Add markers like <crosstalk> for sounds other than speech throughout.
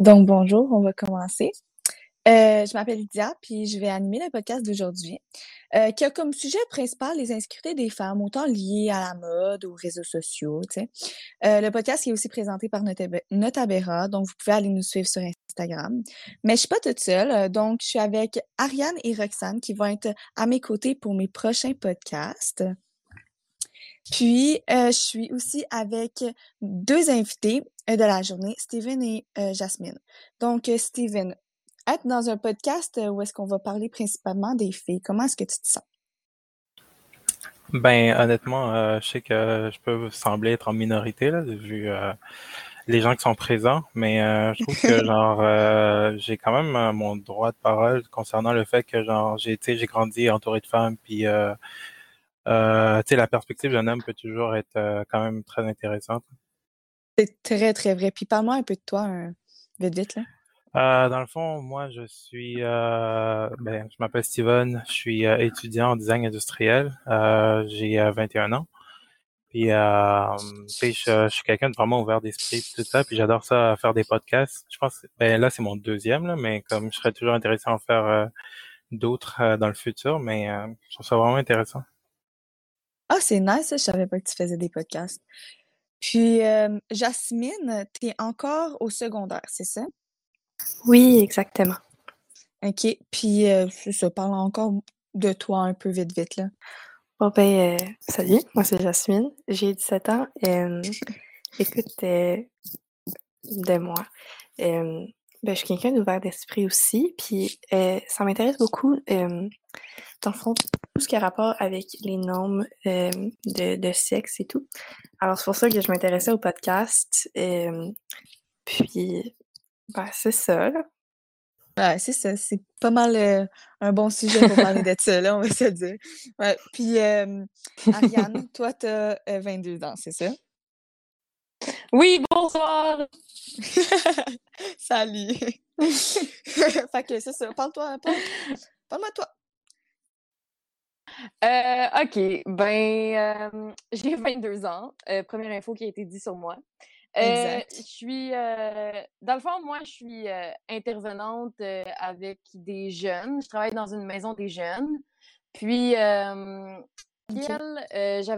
Donc, bonjour, on va commencer. Euh, je m'appelle Lydia, puis je vais animer le podcast d'aujourd'hui, euh, qui a comme sujet principal les insécurités des femmes, autant liées à la mode, aux réseaux sociaux. Euh, le podcast est aussi présenté par Notabera, donc vous pouvez aller nous suivre sur Instagram. Mais je suis pas toute seule, donc je suis avec Ariane et Roxane qui vont être à mes côtés pour mes prochains podcasts. Puis, je suis aussi avec deux invités de la journée, Steven et Jasmine. Donc, Steven, être dans un podcast euh, où est-ce qu'on va parler principalement des filles, comment est-ce que tu te sens? Ben, honnêtement, euh, je sais que je peux sembler être en minorité, là, vu euh, les gens qui sont présents, mais je trouve que, <laughs> genre, j'ai quand même mon droit de parole concernant le fait que, genre, j'ai, j'ai grandi entouré de femmes, puis, euh, tu sais, la perspective d'un homme peut toujours être quand même très intéressante. C'est très, très vrai. Puis parle-moi un peu de toi, vite, vite, là. Euh, dans le fond, moi, je suis, euh, ben, je m'appelle Steven, je suis euh, étudiant en design industriel. J'ai 21 ans. Puis, je, je, suis quelqu'un de vraiment ouvert d'esprit, tout ça. Puis, j'adore ça, faire des podcasts. Je pense, ben là, c'est mon deuxième, là, mais comme je serais toujours intéressé à en faire d'autres dans le futur, mais je trouve ça vraiment intéressant. Ah, c'est nice, je savais pas que tu faisais des podcasts. Puis, Jasmine, tu es encore au secondaire, c'est ça? Oui, exactement. OK. Puis, euh, ça, parle encore de toi un peu vite, vite, là. Bon, ben, euh, salut, moi c'est Jasmine, j'ai 17 ans. <laughs> écoute, euh, de moi, ben, je suis quelqu'un d'ouvert d'esprit aussi, puis ça m'intéresse beaucoup, dans le fond, tout ce qui a rapport avec les normes de, de sexe et tout. Alors, c'est pour ça que je m'intéressais au podcast. puis, ben, c'est ça, là. Ouais, c'est ça. C'est pas mal euh, un bon sujet pour parler de ça, là, on va se dire. Ouais. Puis, Ariane, <laughs> toi, tu as 22 ans, c'est ça? Oui, bonsoir! <laughs> Salut! <laughs> fait que c'est ça. Parle-toi, parle, parle-moi de toi. Euh, OK. Ben, <laughs> j'ai 22 ans. Euh, première info qui a été dit sur moi. Euh, je suis, euh, dans le fond, moi, je suis euh, intervenante avec des jeunes. Je travaille dans une maison des jeunes. Puis, j'avais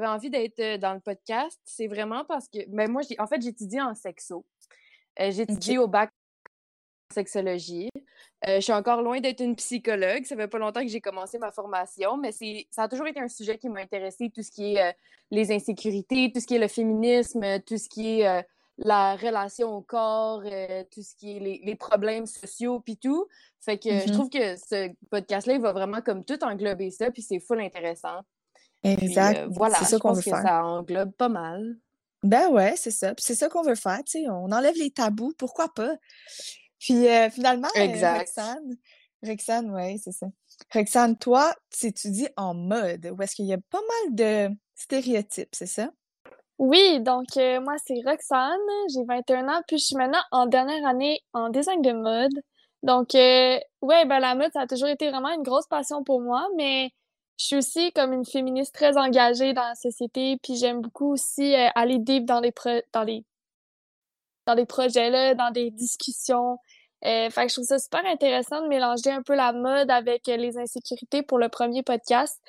envie d'être dans le podcast. C'est vraiment parce que, ben moi, en fait, j'étudie en sexo. j'étudie au bac sexologie. je suis encore loin d'être une psychologue. Ça fait pas longtemps que j'ai commencé ma formation, mais ça a toujours été un sujet qui m'a intéressé, tout ce qui est les insécurités, tout ce qui est le féminisme, tout ce qui est la relation au corps, euh, tout ce qui est les, problèmes sociaux, puis tout. Fait que je mm-hmm. trouve que ce podcast-là, il va vraiment comme tout englober ça, puis c'est full intéressant. Exact. Euh, voilà, c'est ça qu'on veut faire. Ça englobe pas mal. Ben ouais, c'est ça. c'est ça qu'on veut faire, tu sais. On enlève les tabous, pourquoi pas? Puis euh, finalement, exact. Rexane, ouais, c'est ça. Rexane, toi, tu étudies en mode, où est-ce qu'il y a pas mal de stéréotypes, c'est ça? Oui, donc euh, moi c'est Roxane, j'ai 21 ans, puis je suis maintenant en dernière année en design de mode. Donc euh, ouais, ben la mode ça a toujours été vraiment une grosse passion pour moi, mais je suis aussi comme une féministe très engagée dans la société, puis j'aime beaucoup aussi euh, aller deep dans les dans les dans les projets là, dans des discussions. Euh, fait que je trouve ça super intéressant de mélanger un peu la mode avec les insécurités pour le premier podcast.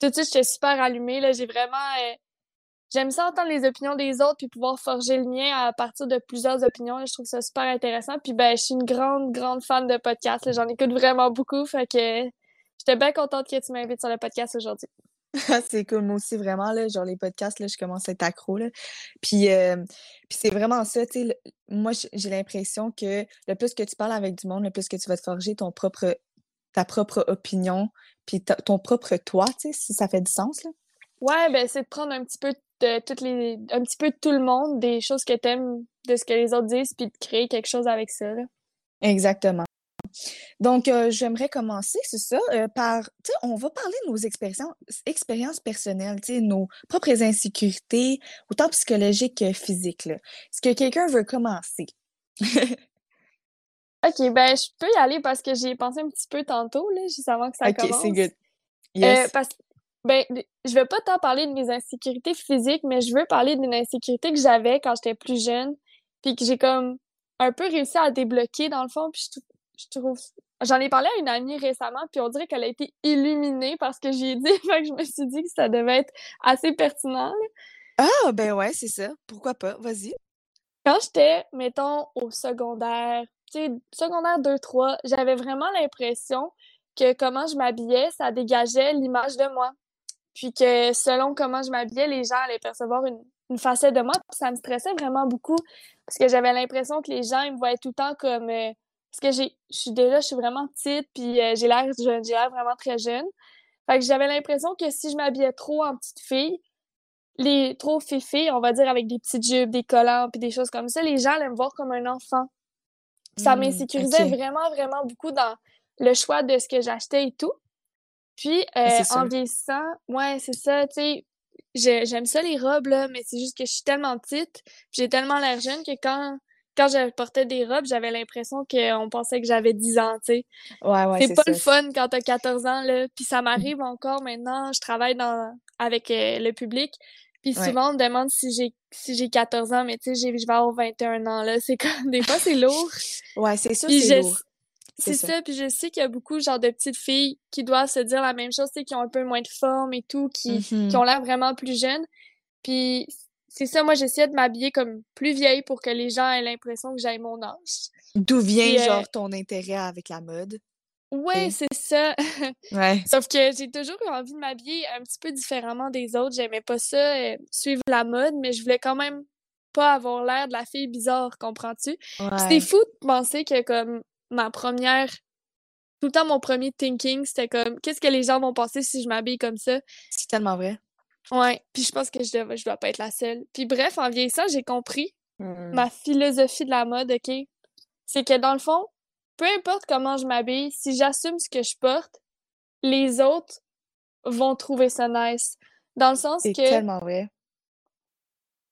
Tout de suite, j'étais super allumée là, j'ai vraiment j'aime ça entendre les opinions des autres puis pouvoir forger le mien à partir de plusieurs opinions. je trouve ça super intéressant. Puis ben, je suis une grande, grande fan de podcasts. J'en écoute vraiment beaucoup. Fait que j'étais bien contente que tu m'invites sur le podcast aujourd'hui. <laughs> c'est cool, moi aussi, vraiment, là, genre les podcasts, là, je commence à être accro, là. Puis, euh, puis c'est vraiment ça, tu sais, moi, j'ai l'impression que le plus que tu parles avec du monde, le plus que tu vas te forger ton propre, ta propre opinion, puis ton propre toi, tu sais, si ça fait du sens, là. Ouais, ben c'est de prendre un petit peu de toutes les un petit peu de tout le monde, des choses que t'aimes de ce que les autres disent, puis de créer quelque chose avec ça. Là. Exactement. Donc, euh, j'aimerais commencer, c'est ça, euh, par, tu sais, on va parler de nos expériences, expériences personnelles, tu sais, nos propres insécurités, autant psychologiques que physiques. Est-ce que quelqu'un veut commencer? <laughs> OK, ben, je peux y aller parce que j'y ai pensé un petit peu tantôt, là, juste avant que ça commence. OK, c'est good. Euh, yes. parce ben, je vais pas tant parler de mes insécurités physiques, mais je veux parler d'une insécurité que j'avais quand j'étais plus jeune, puis que j'ai comme un peu réussi à débloquer dans le fond, puis je, trouve J'en ai parlé à une amie récemment, puis on dirait qu'elle a été illuminée parce que j'ai dit, <laughs> fait que je me suis dit que ça devait être assez pertinent. Ah, ben ouais, c'est ça. Pourquoi pas? Vas-y. Quand j'étais, mettons, au secondaire, tu sais, secondaire 2-3, j'avais vraiment l'impression que comment je m'habillais, ça dégageait l'image de moi. Puis que selon comment je m'habillais, les gens allaient percevoir une, une facette de moi. Puis ça me stressait vraiment beaucoup parce que j'avais l'impression que les gens ils me voyaient tout le temps comme. Euh, parce que j'ai, je suis déjà, je suis vraiment petite, puis euh, j'ai l'air j'ai l'air vraiment très jeune. Fait que j'avais l'impression que si je m'habillais trop en petite fille, les trop filles on va dire avec des petites jupes, des collants, puis des choses comme ça, les gens allaient me voir comme un enfant. Ça mmh, m'insécurisait vraiment, vraiment beaucoup dans le choix de ce que j'achetais et tout. Puis, euh, en vieillissant, ouais, c'est ça, tu sais, j'aime ça les robes, là, mais c'est juste que je suis tellement petite, j'ai tellement l'air jeune que quand, quand je portais des robes, j'avais l'impression qu'on pensait que j'avais 10 ans, tu sais. Ouais, ouais, c'est pas le fun quand t'as 14 ans, là. Puis ça m'arrive encore maintenant, je travaille dans, avec euh, le public, puis souvent, on me demande si j'ai si j'ai 14 ans, mais tu sais, je vais avoir 21 ans, là. C'est comme, des fois, c'est lourd. ouais, c'est ça, c'est lourd. C'est ça. puis je sais qu'il y a beaucoup genre de petites filles qui doivent se dire la même chose, tu sais, qui ont un peu moins de forme et tout, qui, mm-hmm. qui ont l'air vraiment plus jeunes. Puis c'est ça, moi j'essayais de m'habiller comme plus vieille pour que les gens aient l'impression que j'ai mon âge. D'où vient euh, genre ton intérêt avec la mode? Ouais, c'est ça. <laughs> ouais. Sauf que j'ai toujours eu envie de m'habiller un petit peu différemment des autres. J'aimais pas ça, euh, suivre la mode, mais je voulais quand même pas avoir l'air de la fille bizarre, comprends-tu? Ouais. C'était fou de penser que comme ma première tout le temps mon premier thinking c'était comme qu'est-ce que les gens vont penser si je m'habille comme ça? C'est tellement vrai ouais puis je pense que je dois je dois pas être la seule puis bref en vieillissant j'ai compris mmh. ma philosophie de la mode ok? C'est que dans le fond peu importe comment je m'habille si j'assume ce que je porte les autres vont trouver ça nice dans le sens que c'est tellement vrai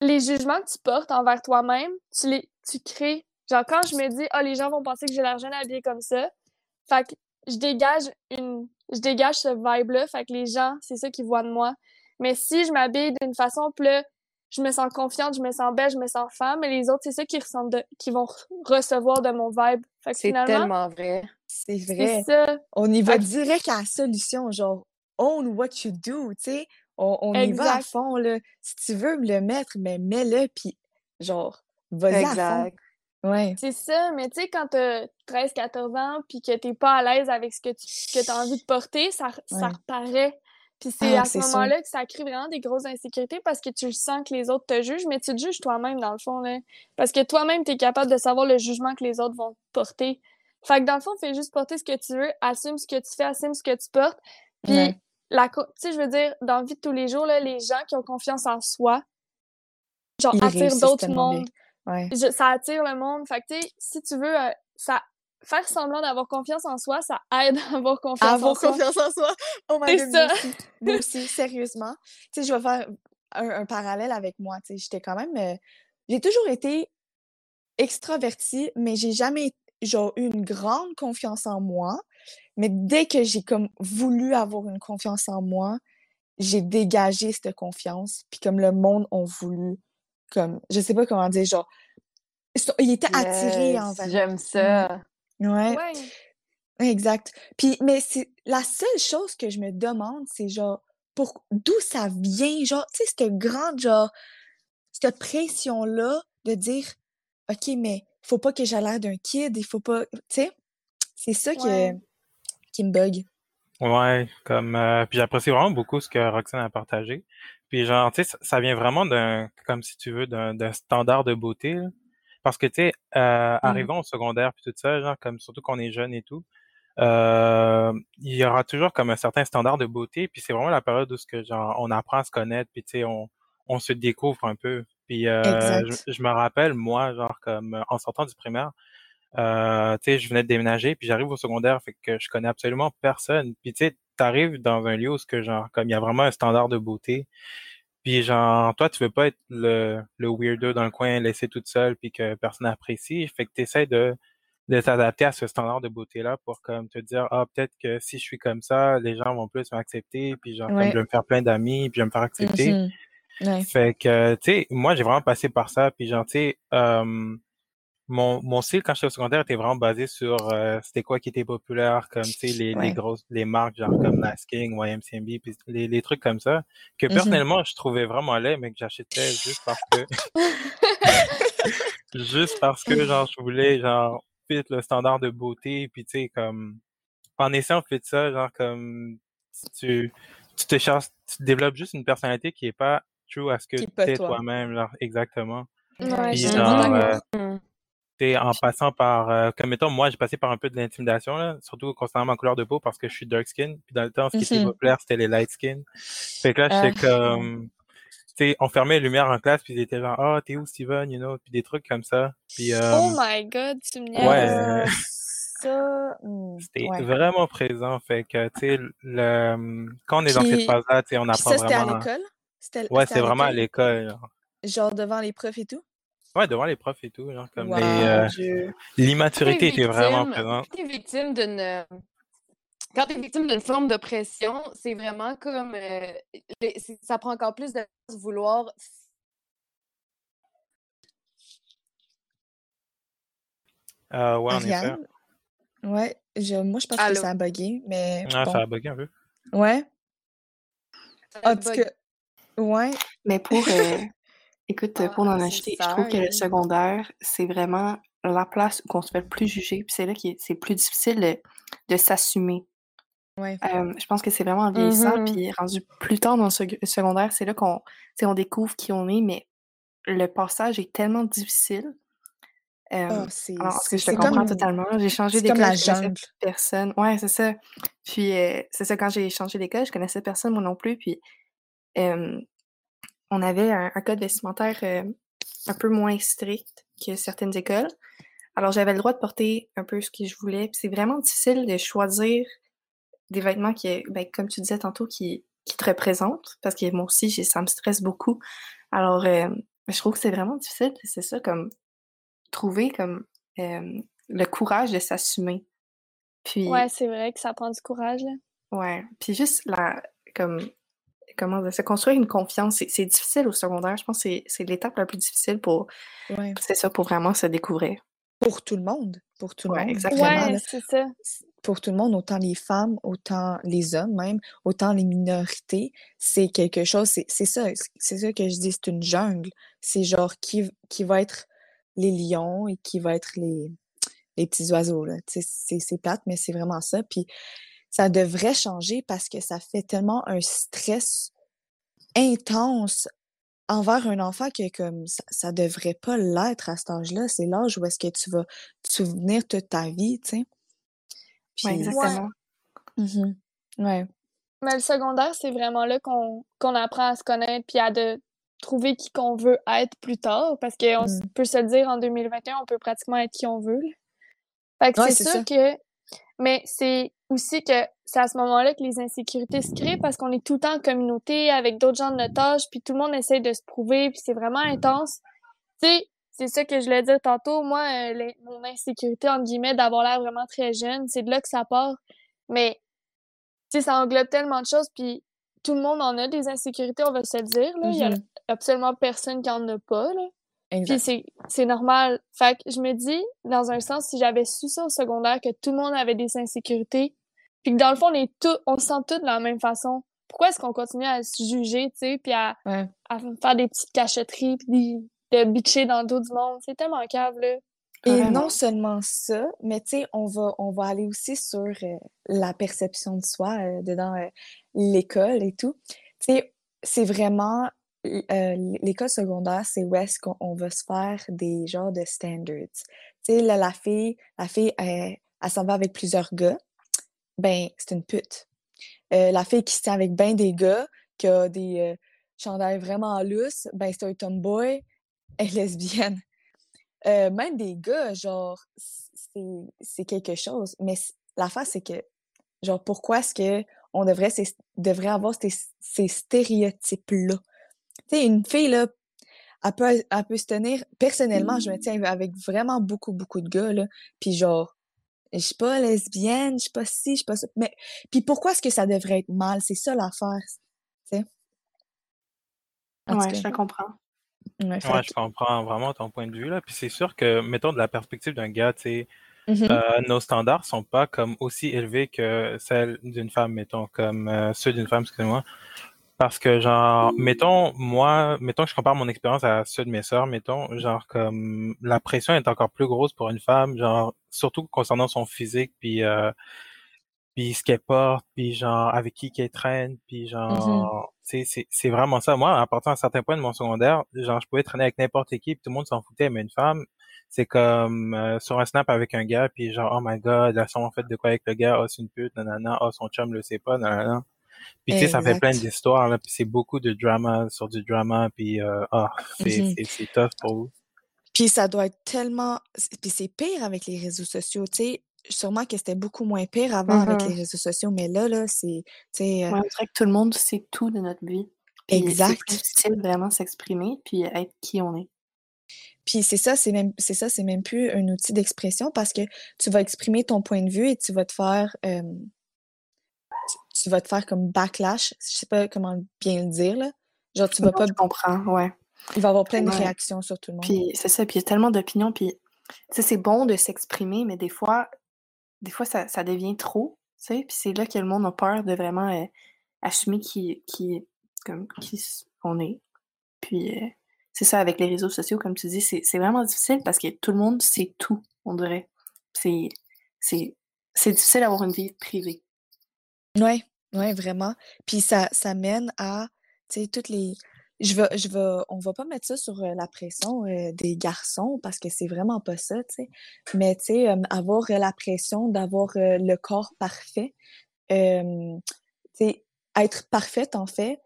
les jugements que tu portes envers toi-même tu les tu crées Genre, quand je me dis, ah, les gens vont penser que j'ai l'argent habillé comme ça, fait que je dégage une. Je dégage ce vibe-là, fait que les gens, c'est ça qu'ils voient de moi. Mais si je m'habille d'une façon, plus je me sens confiante, je me sens belle, je me sens femme, mais les autres, c'est ça qui, ressentent qui vont recevoir de mon vibe. C'est tellement vrai. C'est vrai. Ça. On y va direct à la solution, genre, own what you do, tu sais. On, on y va à fond, là. Si tu veux me le mettre, mais mets-le, puis genre, vas-y à fond. Ouais. C'est ça, mais tu sais, quand t'as 13-14 ans puis que t'es pas à l'aise avec ce que tu que as envie de porter, ça, ça reparaît. Puis c'est ah, à ce moment-là que ça crée vraiment des grosses insécurités parce que tu sens que les autres te jugent, mais tu te juges toi-même dans le fond. Là. Parce que toi-même, tu es capable de savoir le jugement que les autres vont porter. Fait que dans le fond, fais juste porter ce que tu veux, assume ce que tu fais, assume ce que tu portes. Puis, la tu sais, je veux dire, dans la vie de tous les jours, là, les gens qui ont confiance en soi, genre, attirent d'autres mondes. ça attire le monde. Fait que, tu sais, si tu veux, euh, ça, faire semblant d'avoir confiance en soi, ça aide à avoir confiance en avoir confiance en soi. Oh my god. Ça. Moi aussi, sérieusement. Tu sais, je vais faire un, parallèle avec moi. Tu sais, j'étais quand même. Euh, j'ai toujours été extravertie, mais j'ai jamais genre eu une grande confiance en moi. Mais dès que j'ai comme voulu avoir une confiance en moi, j'ai dégagé cette confiance. Puis comme le monde a voulu comme, je sais pas comment dire, genre, il était attiré envers. J'aime ça. Ouais. Exact. Puis, mais c'est la seule chose que je me demande, c'est genre, pour d'où ça vient, genre, tu sais, cette grande, genre, cette pression-là de dire, OK, mais faut pas que j'ai l'air d'un kid, il faut pas, tu sais, c'est ça qui me bug. Ouais, comme, euh, puis j'apprécie vraiment beaucoup ce que Roxane a partagé. Puis genre, tu sais, ça vient vraiment d'un, comme si tu veux, d'un standard de beauté. Parce que, tu sais, euh, mmh. arrivant au secondaire puis tout ça, genre, comme surtout qu'on est jeune et tout, euh, il y aura toujours comme un certain standard de beauté. Puis c'est vraiment la période où ce que, genre, on apprend à se connaître, puis tu sais, on, on se découvre un peu. Puis euh, je, me rappelle, moi, genre, comme en sortant du primaire, euh, tu sais, je venais de déménager, puis j'arrive au secondaire, fait que je connais absolument personne. Puis tu sais, t'arrives dans un lieu où ce que genre comme il y a vraiment un standard de beauté puis genre toi tu veux pas être le le weirdo dans le coin laissé toute seule puis que personne n'apprécie. Fait que tu essaies de de t'adapter à ce standard de beauté là pour comme te dire ah peut-être que si je suis comme ça les gens vont plus m'accepter puis genre comme je vais me faire plein d'amis puis je vais me faire accepter. Mm-hmm. fait que tu sais moi j'ai vraiment passé par ça puis genre tu sais euh, mon, mon style quand j'étais au secondaire était vraiment basé sur euh, c'était quoi qui était populaire, comme tu sais, les, les grosses les marques genre comme Nasking, YMCMB, puis les, les trucs comme ça, que mm-hmm. personnellement je trouvais vraiment laid, mais que j'achetais juste parce que <laughs> juste parce que genre je voulais genre fit le standard de beauté, puis tu sais comme en essayant de faire ça, genre comme tu tu te cherches, tu développes juste une personnalité qui est pas true à ce que tu es toi-même, genre exactement. Ouais, genre, en passant par, euh, comme mettons, moi, j'ai passé par un peu de l'intimidation, là, surtout concernant ma couleur de peau parce que je suis dark skin. Puis dans le temps, ce qui était mm-hmm. populaire, c'était les light skin. Fait que là, j'étais ah. comme, tu sais, on fermait les lumières en classe, puis ils étaient genre, ah, oh, t'es où, Steven, you know, puis des trucs comme ça. Puis, euh, oh my god, tu me Ouais. Ça, hmm, c'était vraiment présent. Fait que, tu sais, le, quand on est dans cette phase-là, tu sais, on apprend ça, vraiment. c'était à l'école? Ouais, c'est vraiment à l'école? Genre devant les profs et tout? Ouais, devant les profs et tout, genre comme euh, l'immaturité était vraiment présente. Quand t'es victime d'une euh, quand t'es victime d'une forme de pression, c'est vraiment comme euh, ça prend encore plus de vouloir euh, ouais, en effet. Ouais, je, moi je pense que ça a bugué, mais. Ah, ça a bugué un peu. Ouais. En tout cas, ouais. Mais pour, Écoute, pour en acheter, je trouve que le secondaire, c'est vraiment la place où on se fait le plus juger, puis c'est là que c'est plus difficile de, s'assumer. Ouais. je pense que c'est vraiment en vieillissant, mmh puis rendu plus tard dans le secondaire, c'est là qu'on on découvre qui on est, mais le passage est tellement difficile. Oh, c'est que je te comprends totalement. J'ai changé d'école, je connaissais personne. Ouais, c'est ça. Puis c'est ça, quand j'ai changé d'école, je connaissais personne moi non plus, puis on avait un, code vestimentaire euh, un peu moins strict que certaines écoles. Alors, j'avais le droit de porter un peu ce que je voulais. c'est vraiment difficile de choisir des vêtements qui, ben, comme tu disais tantôt, qui, qui te représentent. Parce que moi aussi, ça me stresse beaucoup. Alors, euh, je trouve que c'est vraiment difficile. C'est ça, comme trouver comme euh, le courage de s'assumer. Puis, ouais, c'est vrai que ça prend du courage. Là. Ouais. Puis juste la, comme comment se construire une confiance. C'est difficile au secondaire. Je pense que c'est l'étape la plus difficile pour, c'est ça, pour vraiment se découvrir. Pour tout le monde. Pour tout le monde. Exactement. c'est ça. Pour tout le monde, autant les femmes, autant les hommes même, autant les minorités, c'est quelque chose, c'est ça, c'est ça que je dis, c'est une jungle. C'est genre qui, qui va être les lions et qui va être les, les petits oiseaux. C'est plate, mais c'est vraiment ça. Puis ça devrait changer parce que ça fait tellement un stress intense envers un enfant que comme ça, ça devrait pas l'être à cet âge-là. C'est l'âge où est-ce que tu vas te souvenir toute ta vie, tu sais. Oui, exactement. Mmh ouais. Mais le secondaire, c'est vraiment là qu'on qu'on apprend à se connaître puis à de trouver qui qu'on veut être plus tard parce qu'on mmh. peut se dire en 2021, on peut pratiquement être qui on veut. Fait que c'est sûr que mais c'est aussi que c'est à ce moment-là que les insécurités se créent parce qu'on est tout le temps en communauté avec d'autres gens de notre âge, puis tout le monde essaie de se prouver, puis c'est vraiment intense. Tu sais, c'est ça que je voulais dire tantôt. Moi, euh, mon insécurité, entre guillemets, d'avoir l'air vraiment très jeune, c'est de là que ça part. Mais, tu sais, ça englobe tellement de choses, puis tout le monde en a des insécurités, on va se le dire. Là. Il y a mm-hmm. absolument personne qui en a pas. Là. Puis c'est normal. Fait que je me dis, dans un sens, si j'avais su ça au secondaire, que tout le monde avait des insécurités, puis que dans le fond, on est tout, on se sent tous de la même façon, pourquoi est-ce qu'on continue à se juger, tu sais, puis à, faire des petites cachotteries, puis de bitcher dans le dos du monde? C'est tellement cave, là. Et non seulement ça, mais tu sais, on va, on va aller aussi sur euh, la perception de soi euh, dedans euh, l'école et tout. Tu sais, c'est vraiment euh, l'école secondaire, c'est où est-ce qu'on va se faire des genres de standards. Tu sais, la fille, la fille, elle, s'en va avec plusieurs gars, ben, c'est une pute. Euh, la fille qui se tient avec ben des gars, qui a des euh, chandails vraiment lousses, ben, c'est un tomboy, <laughs> elle est lesbienne. même des gars, genre, c'est quelque chose. Mais l'affaire, c'est que, genre, pourquoi est-ce qu'on devrait, devrait avoir ces stéréotypes-là? Tu sais, une fille, là, elle peut, elle peut se tenir. Personnellement, je me tiens avec vraiment beaucoup, beaucoup de gars, là. Puis genre, je suis pas lesbienne, je suis pas ci, je suis pas ça. Mais, puis pourquoi est-ce que ça devrait être mal? C'est ça l'affaire, tu sais. Ouais, je comprends. Ouais, je comprends vraiment ton point de vue là. Puis c'est sûr que, mettons de la perspective d'un gars, tu sais, Mhm. euh, nos standards sont pas comme aussi élevés que celles d'une femme, mettons, comme euh, ceux d'une femme, excusez-moi. Parce que genre, mettons, moi, mettons que je compare mon expérience à ceux de mes sœurs, mettons, genre comme la pression est encore plus grosse pour une femme, genre surtout concernant son physique, puis euh, puis ce qu'elle porte, puis genre avec qui qu'elle traîne, puis genre c'est c'est c'est vraiment ça. Moi, à partir d'un certain point de mon secondaire, genre je pouvais traîner avec n'importe qui, puis tout le monde s'en foutait, mais une femme, c'est comme euh, sur un snap avec un gars, puis genre oh my god, elles sont en fait de quoi avec le gars, oh c'est une pute, nanana, oh son chum le sait pas, nanana. Puis tu sais, ça fait plein d'histoires là, puis c'est beaucoup de drama sur du drama, puis euh, ah c'est c'est c'est tough pour vous. Puis ça doit être tellement. c'est- Puis c'est pire avec les réseaux sociaux, tu sais. Sûrement que c'était beaucoup moins pire avant avec Mhm. les réseaux sociaux, mais là, là, c'est. Tu sais. euh, Ouais, on dirait que tout le monde sait tout de notre vie. Puis c'est Exact. plus difficile vraiment s'exprimer puis être qui on est. Puis c'est ça, c'est même, c'est ça, c'est même plus un outil d'expression parce que tu vas exprimer ton point de vue et tu vas te faire, euh, tu, vas te faire comme backlash. Je sais pas comment bien le dire là. Genre tu vas pas, je comprends, ouais. il va y avoir plein de Ouais. réactions sur tout le monde. Puis c'est ça, puis il y a tellement d'opinions, puis tu sais, c'est bon de s'exprimer, mais des fois, des fois ça, ça devient trop, tu sais, puis c'est là que le monde a peur de vraiment euh, assumer qui, qui, comme, qui on est. Puis euh, c'est ça, avec les réseaux sociaux, comme tu dis, c'est vraiment difficile parce que tout le monde sait tout, on dirait. C'est difficile d'avoir une vie privée. Ouais, ouais, vraiment. Puis ça, ça mène à, tu sais, toutes les. Je vais, je vais, on va pas mettre ça sur euh, la pression euh, des garçons parce que c'est vraiment pas ça, tu sais. Mais tu sais, euh, avoir euh, la pression d'avoir euh, le corps parfait, tu sais, être parfaite en fait,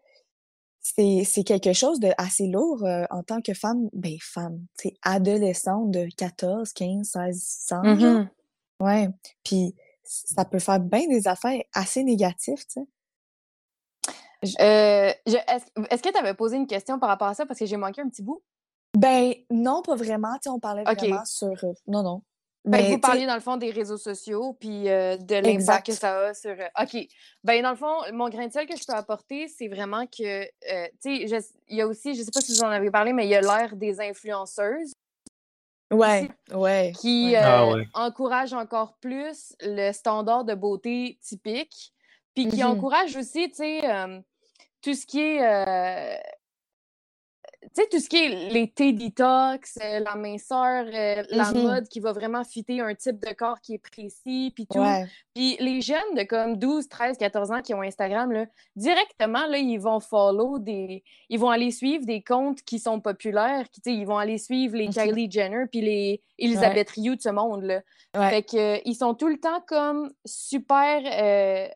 c'est, c'est quelque chose de assez lourd euh, en tant que femme, ben femme, tu sais, adolescente de 14, 15, 16 ans, genre. Mhm. Ouais. Puis ça peut faire bien des affaires assez négatives, tu sais. Euh, Est-ce que tu avais posé une question par rapport à ça? Parce que j'ai manqué un petit bout. Ben non, pas vraiment. Tu sais, on parlait vraiment sur. euh, Non, non. Que Mais vous parliez dans le fond des réseaux sociaux puis euh, de l'impact que ça a sur. OK. Ben dans le fond, mon grain de sel que je peux apporter, c'est vraiment que, tu sais, il y a aussi, je sais pas si vous en avez parlé, mais il y a l'ère des influenceuses ouais, ouais. qui ouais. euh, Ah ouais. encouragent encore plus le standard de beauté typique, puis qui Mhm. encouragent aussi, tu sais, euh, tout ce qui est. tu sais, tout ce qui est les thés detox, euh, la minceur, euh, la Mhm. mode qui va vraiment fitter un type de corps qui est précis, puis tout. Ouais. Puis les jeunes de comme 12, 13, 14 ans qui ont Instagram, là, directement, là, ils vont follow des... Ils vont aller suivre des comptes qui sont populaires, qui, ils vont aller suivre les Mhm. Kylie Jenner puis les Elizabeth Ryu de ce monde, là. Ouais. Fait que, euh, ils sont tout le temps comme super euh,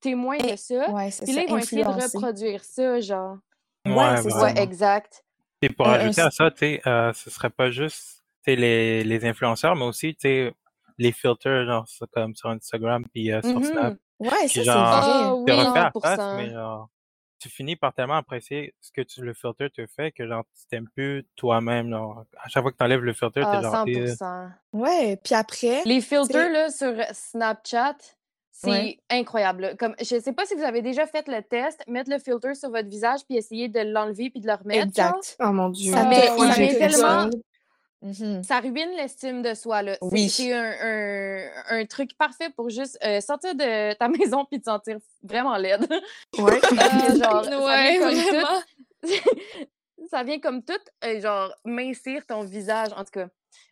témoins de ça. Ouais, Puis là, ils vont essayer de reproduire ça, genre. Ouais, Ouais, c'est ça. exact. Et pour ajouter à ça, tu sais, euh, ce serait pas juste les, les influenceurs, mais aussi les filters, genre comme sur Instagram puis euh, sur Snap. Mhm. Ouais, ça, Puis c'est genre, Ah vrai. oui, refait à face, 100%. mais genre, tu finis par tellement apprécier ce que tu, le filter te fait que genre, tu t'aimes plus toi-même. Genre, à chaque fois que tu enlèves le filter, Ah, t'es genre, eh, 100%. Ouais, puis après, Les filters là, sur Snapchat, c'est ouais. incroyable. Comme, je sais pas si vous avez déjà fait le test, mettre le filter sur votre visage puis essayer de l'enlever puis de le remettre. genre. Exact. Oh mon Dieu. Ça Mais fois, ça tellement. Mhm. Ça ruine l'estime de soi. là. C'est Oui. c'est un, un, un truc parfait pour juste euh, sortir de ta <laughs> maison puis te sentir vraiment laide. Ouais. <laughs> Euh, genre, ça vient Ouais, comme tout. vraiment. <laughs> ça vient comme tout, euh, genre, mincir ton visage. En tout cas,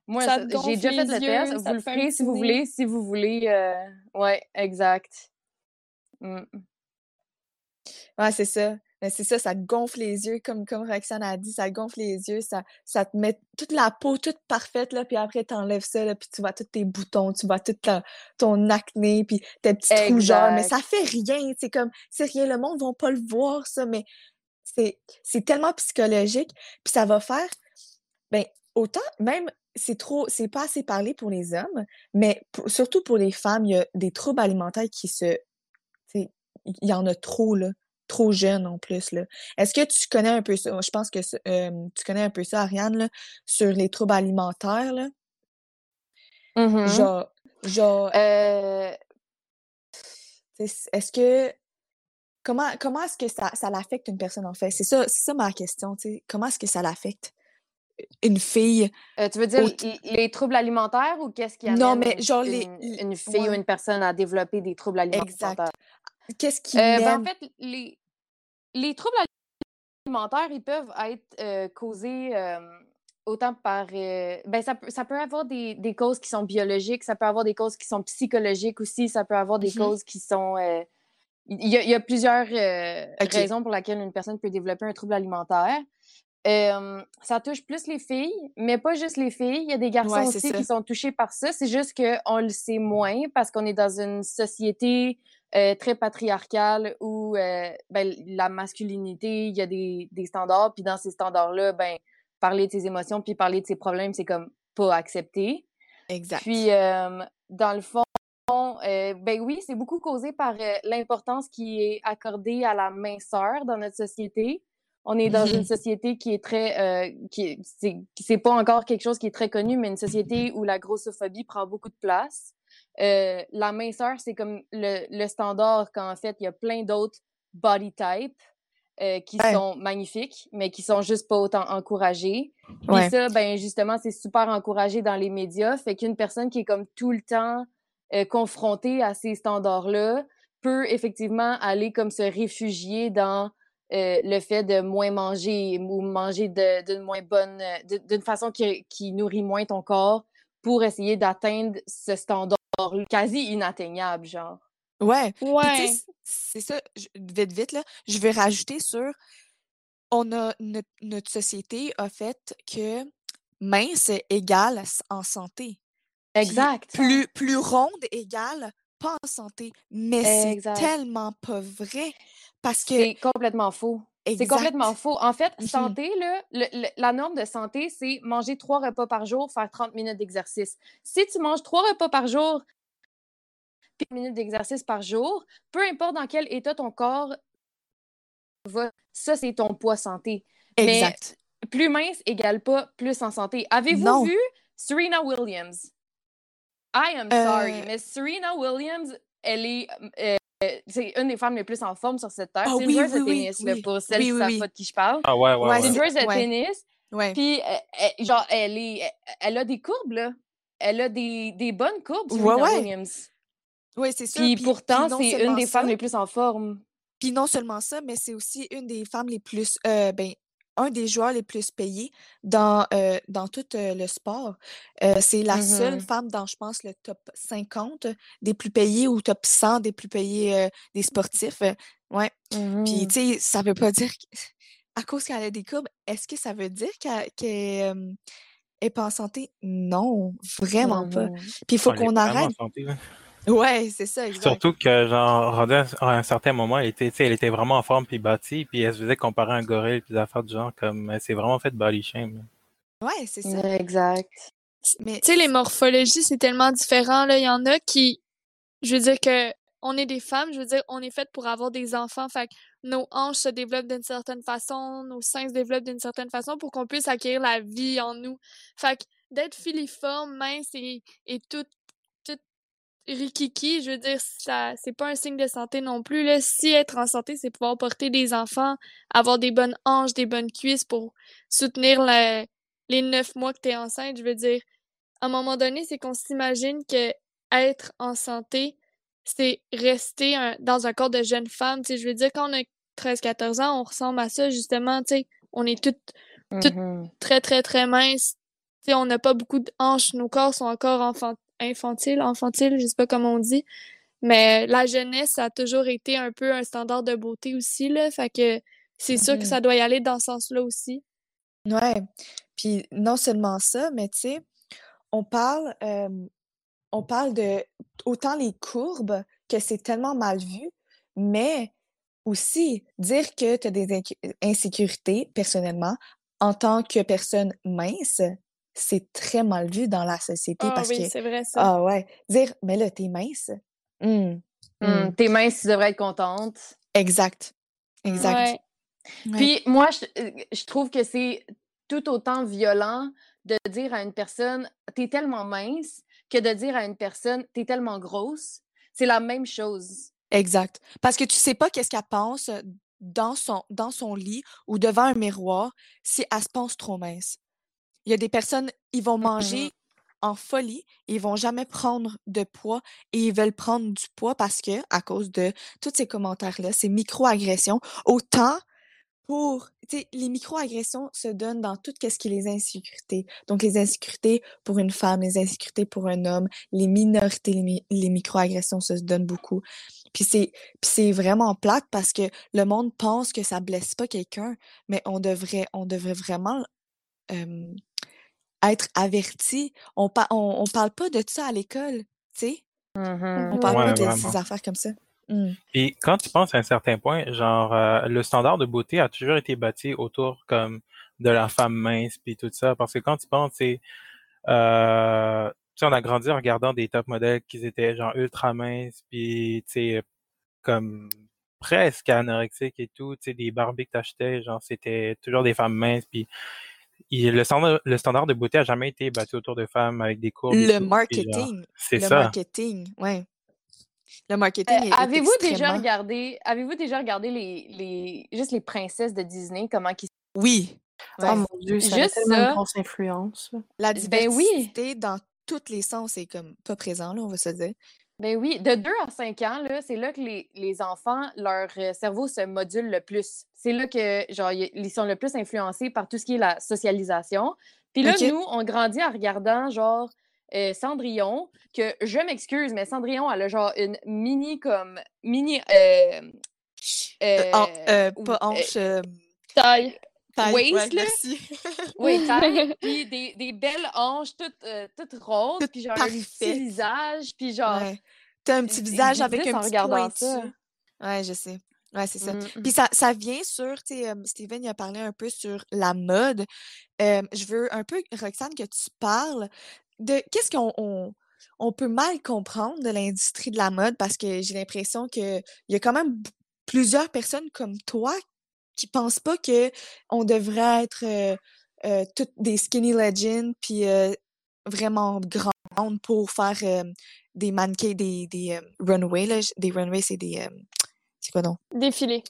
moi, j'ai déjà fait le yeux, test. ça Vous le ferez si vous voulez, si vous voulez. euh, Ouais, exact. Mm. Ouais, c'est ça. Mais c'est ça, ça te gonfle les yeux, comme, comme Roxane a dit, ça te gonfle les yeux, ça, ça te met toute la peau toute parfaite, là, puis après, t'enlèves ça, là, puis tu vois tous tes boutons, tu vois tout ta- ton acné, puis tes petites rougeurs, mais ça fait rien, c'est comme, c'est rien, le monde va pas le voir, ça, mais c'est, c'est tellement psychologique, puis ça va faire, ben, autant, même, c'est trop, c'est pas assez parlé pour les hommes, mais pour- surtout pour les femmes, il y a des troubles alimentaires qui se, il y en a trop, là, trop jeunes en plus, là. Est-ce que tu connais un peu ça? Je pense que euh, tu connais un peu ça, Ariane, là, sur les troubles alimentaires, là. Mhm. Genre, genre, Euh, est-ce que comment, comment est-ce que ça, ça l'affecte une personne, en fait? C'est ça, ça ma question, tu sais. Comment est-ce que ça l'affecte? Une fille? Euh, tu veux dire les, troubles alimentaires ou qu'est-ce qui amène non, mais genre une, les, une fille ou une personne à développer des troubles alimentaires? Exact. Qu'est-ce qui euh, ben, En fait, les, les troubles alimentaires, ils peuvent être euh, causés autant par. ben, ça, ça peut avoir des, des, causes qui sont biologiques, ça peut avoir des causes qui sont psychologiques aussi, ça peut avoir des Mm-hmm. causes qui sont. il, y a, il y a plusieurs raisons pour lesquelles une personne peut développer un trouble alimentaire. Ça touche plus les filles, mais pas juste les filles. Il y a des garçons Ouais, aussi ça. qui sont touchés par ça. C'est juste qu'on le sait moins parce qu'on est dans une société euh, très patriarcale où euh, ben, la masculinité, il y a des, des standards, puis dans ces standards-là, ben, parler de ses émotions puis parler de ses problèmes, c'est comme pas accepté. Exact. Puis, euh, dans le fond, euh, ben oui, c'est beaucoup causé par euh, l'importance qui est accordée à la minceur dans notre société. On est dans une <laughs> société qui est très, euh, qui est- c'est c'est pas encore quelque chose qui est très connu, mais une société où la grossophobie prend beaucoup de place. Euh, la minceur, c'est comme le, le standard quand en fait il y a plein d'autres body types euh, qui Ouais. sont magnifiques, mais qui sont juste pas autant encouragés. Ouais. ça, ben justement, c'est super encouragé dans les médias. Fait qu'une personne qui est comme tout le temps euh, confrontée à ces standards-là peut effectivement aller comme se réfugier dans euh, le fait de moins manger ou manger de- d'une moins bonne, euh, d'une façon qui, qui nourrit moins ton corps pour essayer d'atteindre ce standard quasi inatteignable, genre. Ouais. Ouais. c'est ça, je- vite, vite, là, je vais rajouter sur, on a, notre, notre société a fait que mince égale en santé. Puis Exact. plus, plus ronde égale pas en santé. Mais c'est tellement pas vrai. Parce que, C'est complètement faux. C'est complètement faux. En fait, santé, là, le- le- la norme de santé, c'est manger trois repas par jour, faire 30 minutes d'exercice. Si tu manges trois repas par jour, puis 30 minutes d'exercice par jour, peu importe dans quel état ton corps va, ça, c'est ton poids santé. Mais Exact. plus mince égale pas plus en santé. Avez-vous vu Serena Williams? I am sorry, Euh, mais Serena Williams, elle est. euh, c'est une des femmes les plus en forme sur cette terre. Ah c'est une oui, joueuse oui, de oui, tennis, là, oui. pour celles Oui, qui oui, savent oui. pas de qui je parle. Ah ouais, ouais, Ouais, C'est une joueuse de ouais. tennis, Ouais. puis euh, elle- genre, elle est. Elle, a des courbes, là. Elle a des, des bonnes courbes, Ouais, Serena ouais. Williams. Oui, c'est sûr. Puis Puis, pourtant, c'est une des ça, femmes les plus en forme. Puis non seulement ça, mais c'est aussi une des femmes les plus, euh, ben, un des joueurs les plus payés dans, euh, dans tout euh, le sport. Euh, c'est la seule Mhm. femme dans, je pense, le top 50 des plus payés ou top 100 des plus payés euh, des sportifs. Ouais. Puis, Mhm. tu sais, ça veut pas dire, que- <laughs> à cause qu'elle a des courbes, est-ce que ça veut dire qu'elle euh, est pas en santé? Non, vraiment pas. Puis il faut qu'on en arrête. santé. Ouais, c'est ça, exact. Surtout que, genre, rendu à un- certain moment, elle était, tu sais, elle était vraiment en forme puis bâtie, puis elle se faisait comparer à un gorille puis des affaires du genre, comme, elle s'est vraiment fait body shame. Ouais, c'est ça. Exact. Mais Tu sais, les morphologies, c'est tellement différent, là. Il y en a qui, je veux dire que on est des femmes, je veux dire, on est faites pour avoir des enfants. Fait que nos hanches se développent d'une certaine façon, nos seins se développent d'une certaine façon pour qu'on puisse acquérir la vie en nous. Fait que d'être filiforme, mince et, et tout, tout rikiki, je veux dire, ça, c'est pas un signe de santé non plus, là. Si être en santé, c'est pouvoir porter des enfants, avoir des bonnes hanches, des bonnes cuisses pour soutenir la- les neuf mois que t'es enceinte, je veux dire à un moment donné, c'est qu'on s'imagine que être en santé, c'est rester un- dans un corps de jeune femme. Tu sais, je veux dire, quand on a 13-14 ans, on ressemble à ça, justement. Tu sais, on est toutes Tout- Mhm. très, très, très minces. Tu sais, on n'a pas beaucoup de hanches. Nos corps sont encore enfant infantiles, infantiles, je sais pas comment on dit. Mais la jeunesse, ça a toujours été un peu un standard de beauté aussi, là. Fait que c'est sûr que Mhm. ça doit y aller dans ce sens-là aussi. Ouais. Puis non seulement ça, mais tu sais, on parle, euh, on parle de autant les courbes que c'est tellement mal vu, mais aussi dire que tu as des insécurités personnellement en tant que personne mince, c'est très mal vu dans la société Ah parce oui, que, c'est vrai, ça. ah ouais, dire, mais là, t'es mince. Hum, hum, Mhm. Tes mains, tu devrais être contente. Exact. Exact. Ouais. Ouais. Puis moi, je, euh, je trouve que c'est tout autant violent de dire à une personne t'es tellement mince que de dire à une personne t'es tellement grosse. C'est la même chose. Exact. Parce que tu sais pas qu'est-ce qu'elle pense dans son, dans son lit ou devant un miroir si elle se pense trop mince. Il y a des personnes, ils vont manger en folie, ils vont jamais prendre de poids et ils veulent prendre du poids parce que, à cause de tous ces commentaires-là, ces micro-agressions, autant pour, tu sais, les micro-agressions se donnent dans tout ce qui est les insécurités. Donc, les insécurités pour une femme, les insécurités pour un homme, les minorités, les, les micro-agressions se donnent beaucoup. Puis c'est, c'est vraiment plate parce que le monde pense que ça blesse pas quelqu'un, mais on devrait, on devrait vraiment être averti. On, on, parle pas de ça à l'école, tu sais? Mmh on parle pas de ces affaires comme ça. Mmh. Et quand tu penses à un certain point, genre euh, le standard de beauté a toujours été bâti autour comme de la femme mince puis tout ça, parce que quand tu penses, c'est euh, on a grandi en regardant des top modèles qui étaient genre ultra minces puis tu sais comme presque anorexiques et tout, tu sais des Barbies que t'achetais, genre c'était toujours des femmes minces puis le, standard, le standard de beauté a jamais été bâti autour de femmes avec des courbes. Le marketing. C'est ça. Le marketing, ouais. Le marketing. Euh, avez-vous déjà regardé, avez-vous déjà regardé les, les, juste les princesses de Disney, comment qui Oui. Oh mon Dieu, ça juste a une grosse influence. La diversité ben oui. dans tous les sens est comme pas présent, là, on va se dire. Ben oui, de 2 à 5 ans, c'est là que les, les, enfants, leur euh, cerveau se module le plus. C'est là que, genre, ils sont le plus influencés par tout ce qui est la socialisation. Puis là, nous, on grandit en regardant, genre, euh, Cendrillon, que je m'excuse, mais Cendrillon, elle a genre une mini, comme, mini... Euh, euh, pas hanche... taille. Taille, waist, là? <laughs> oui, taille. <laughs> puis des, des, belles hanches toutes, toutes roses, puis genre un petit visage, puis genre... T'as un petit visage avec un petit pointu. Ça. Ouais, je sais. Ouais, c'est ça. Mmh. Puis ça, ça vient sur, tu sais, Steven il a parlé un peu sur la mode. je veux un peu, Roxane, que tu parles de qu'est-ce qu'on on, on peut mal comprendre de l'industrie de la mode parce que j'ai l'impression qu'il y a quand même plusieurs personnes comme toi qui pensent pas que on devrait être toutes des skinny legends puis vraiment grandes pour faire des mannequins, des, des runways. Là. Des runways, c'est des c'est quoi donc? Défiler.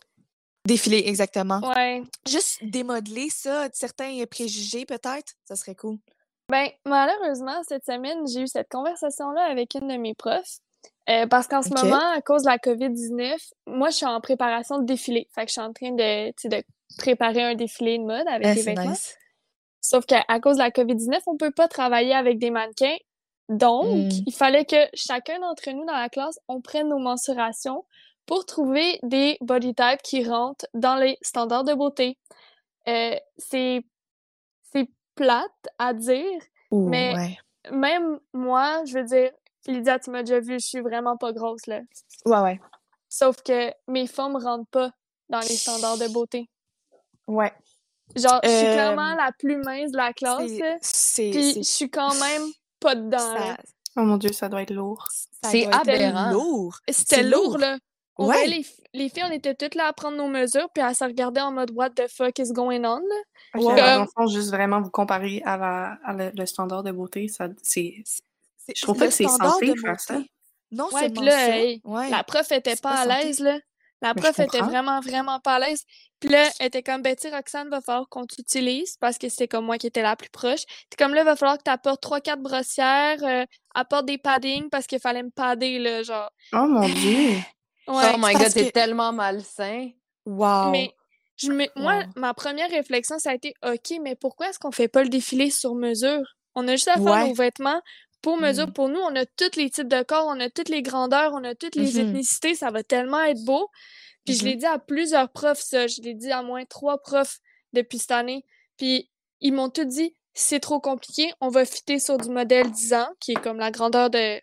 Défiler, exactement. Ouais. Juste démodeler ça, certains préjugés peut-être, ça serait cool. Ben, malheureusement, cette semaine, j'ai eu cette conversation-là avec une de mes profs. Euh, parce qu'en ce moment, à cause de la COVID-19, moi, je suis en préparation de défilé. Fait que je suis en train de, de préparer un défilé de mode avec des vêtements. Sauf qu'à cause de la COVID-19, on peut pas travailler avec des mannequins. Donc, hmm. il fallait que chacun d'entre nous dans la classe, on prenne nos mensurations pour trouver des body types qui rentrent dans les standards de beauté. Euh, c'est plate à dire, mais même moi, je veux dire, Lydia, tu m'as déjà vu, je suis vraiment pas grosse, là. Ouais, ouais. Sauf que mes formes rentrent pas dans les standards de beauté. Ouais. Genre, je suis clairement la plus mince de la classe, Puis je suis quand même pas dedans, Oh mon Dieu, ça doit être lourd. C'est aberrant. lourd. C'était lourd, là ouais. les, les, filles, on était toutes là à prendre nos mesures, puis à se regarder en mode What the fuck is going on? Là. Ouais, Comme... juste vraiment vous comparer à, la, à le, standard de beauté, ça, c'est. Je trouve pas que c'est censé faire ça. Non, ouais, c'est là, la prof était pas, à l'aise, là. La prof était vraiment, vraiment pas à l'aise. Puis là, elle était comme, Betty, Roxane, va falloir qu'on t'utilise parce que c'était comme moi qui étais la plus proche. T'es comme là, va falloir que tu apportes 3-4 brossières, euh, apporte des paddings parce qu'il fallait me padder, là, genre. Oh mon <laughs> Dieu! oh my god, c'est tellement malsain. Wow. Mais je me... moi, ma première réflexion, ça a été OK, mais pourquoi est-ce qu'on fait pas le défilé sur mesure? On a juste à faire nos vêtements pour mesure. Mmh. Pour nous, on a tous les types de corps, on a toutes les grandeurs, on a toutes les mmh ethnicités, ça va tellement être beau. Puis je l'ai mmh dit à plusieurs profs, ça. Je l'ai dit à moins trois profs depuis cette année. Puis ils m'ont tout dit c'est trop compliqué, on va fitter sur du modèle 10 ans, qui est comme la grandeur de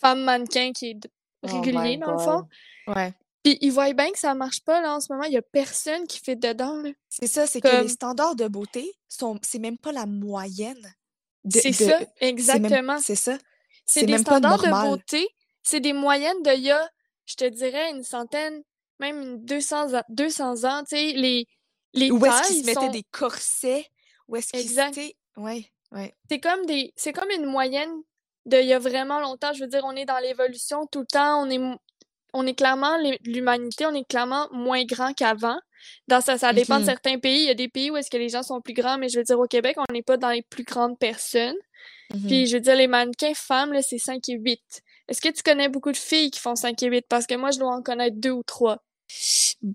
femme mannequin qui est oh régulier, dans le fond. Ouais. Puis ils voient bien que ça marche pas là en ce moment. Il y a personne qui fait dedans. C'est ça, c'est que les standards de beauté sont, c'est même pas la moyenne. C'est ça, exactement. C'est ça. C'est des standards de beauté. C'est des moyennes de y a, je te dirais, une centaine, même 200, 200 ans. Tu sais, les, les Où est-ce qu'ils se mettaient des corsets? Où est-ce qu'ils Exact. Ouais, ouais. C'est comme des, c'est comme une moyenne de il y a vraiment longtemps. Je veux dire, on est dans l'évolution tout le temps. On est on est clairement, l'humanité, on est clairement moins grand qu'avant. Dans ça, ça dépend de certains pays. Il y a des pays où est-ce que les gens sont plus grands, mais je veux dire, au Québec, on n'est pas dans les plus grandes personnes. Mm-hmm. Puis, je veux dire, les mannequins femmes, là, c'est 5 et 8. Est-ce que tu connais beaucoup de filles qui font 5 et 8? Parce que moi, je dois en connaître deux ou trois.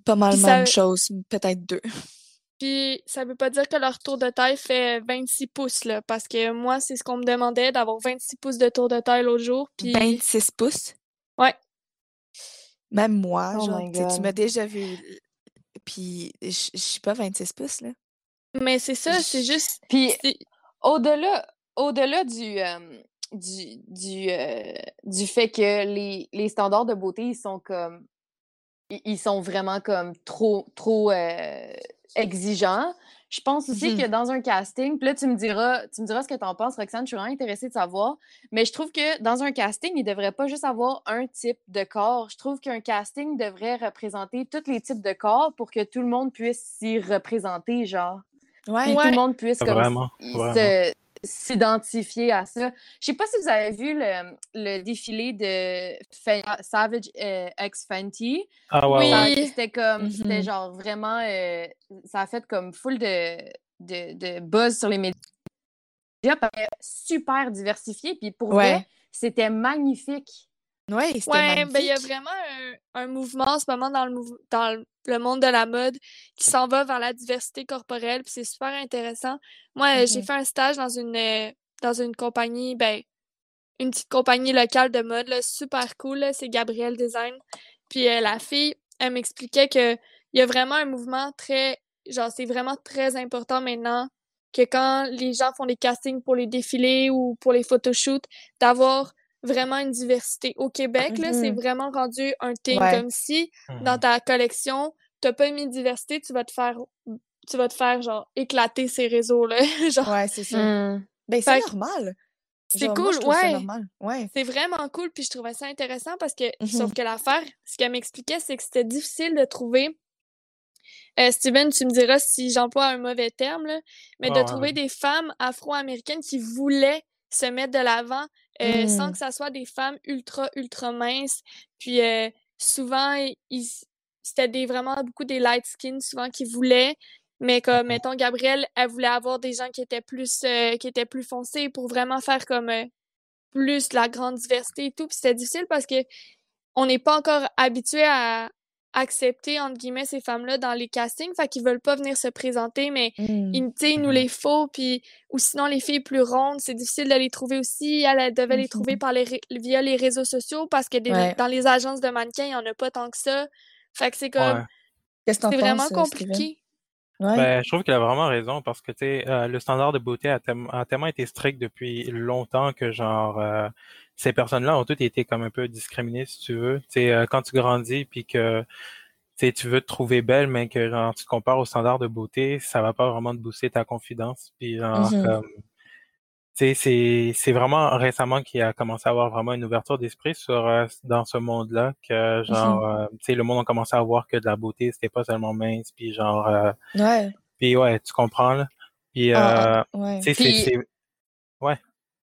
Pas mal la même chose, peut-être deux. Puis ça veut pas dire que leur tour de taille fait 26 pouces, là, parce que moi, c'est ce qu'on me demandait, d'avoir 26 pouces de tour de taille l'autre jour. Puis... 26 pouces? Ouais. Même moi, oh genre, tu m'as déjà vu. Puis je suis pas 26 pouces, là. Mais c'est ça, c'est juste. Puis au-delà au-delà du, euh, du, du, euh, du fait que les, les standards de beauté, ils sont comme ils sont vraiment comme trop, trop euh, exigeants. Je pense aussi mmh que dans un casting, puis là, tu me diras, tu me diras ce que tu en penses, Roxane, je suis vraiment intéressée de savoir. Mais je trouve que dans un casting, il ne devrait pas juste avoir un type de corps. Je trouve qu'un casting devrait représenter tous les types de corps pour que tout le monde puisse s'y représenter, genre. Ouais, tout le monde puisse comme, vraiment, s'identifier à ça. Je sais pas si vous avez vu le, le défilé de Savage euh, X Fenty. Ah ouais, oui. C'était comme, c'était mm-hmm. genre vraiment, euh, ça a fait comme full de, de, de buzz sur les médias. Super diversifié, puis pour vrai, c'était magnifique. Oui, c'était ouais, ben, il y a vraiment un, mouvement en ce moment dans le, dans le monde de la mode qui s'en va vers la diversité corporelle, puis c'est super intéressant. Moi, j'ai mm-hmm. fait un stage dans une, euh, dans une compagnie, ben, une petite compagnie locale de mode, là, super cool, c'est Gabrielle Design. Puis euh, la fille, elle m'expliquait que il y a vraiment un mouvement très, genre, c'est vraiment très important maintenant que quand les gens font des castings pour les défilés ou pour les photoshoots, d'avoir vraiment une diversité. Au Québec, là, c'est mm-hmm. vraiment rendu un thing comme si dans mm-hmm. ta collection, t'as pas mis de diversité, tu vas te faire tu vas te faire genre éclater ces réseaux là. <laughs> genre... Ouais, c'est ça. Mm. Ben c'est normal. C'est cool, ouais. ouais. C'est vraiment cool, puis je trouvais ça intéressant parce que, sauf mm-hmm. que l'affaire, ce qu'elle m'expliquait, c'est que c'était difficile de trouver. Euh, Steven, tu me diras si j'emploie un mauvais terme, là, mais de trouver des femmes afro-américaines qui voulaient se mettre de l'avant euh, sans mmh. que ça soit des femmes ultra, ultra minces. Puis euh, souvent, c'était des, vraiment beaucoup des light skin, souvent qui voulaient. Mais comme, mettons, Gabrielle, elle voulait avoir des gens qui étaient plus, euh, qui étaient plus foncés pour vraiment faire comme plus la grande diversité et tout. Puis c'était difficile parce que on n'est pas encore habitué à, accepter, entre guillemets, ces femmes-là dans les castings. Fait qu'ils veulent pas venir se présenter, mais mmh. ils, nous les faut. Puis, ou sinon, les filles plus rondes, c'est difficile de les trouver aussi. Elle, devait les trouver mmh par les, via les réseaux sociaux parce que dans les agences de mannequins, il y en a pas tant que ça. Fait que c'est comme. C'est vraiment euh, Ben, je trouve qu'elle a vraiment raison parce que euh, le standard de beauté a, tellement été strict depuis longtemps que genre euh, ces personnes-là ont toutes été comme un peu discriminées, si tu veux. Tu euh, quand tu grandis puis que tu veux te trouver belle, mais que genre, tu te compares au standard de beauté, ça va pas vraiment te booster ta confidence. Puis genre, mm-hmm. comme, c'est, c'est vraiment récemment qu'il a commencé à avoir vraiment une ouverture d'esprit sur euh, dans ce monde-là que genre mm-hmm. euh, tu sais le monde a commencé à voir que de la beauté c'était pas seulement mince puis genre ouais puis ouais tu comprends là puis ah, ah, ouais. c'est ouais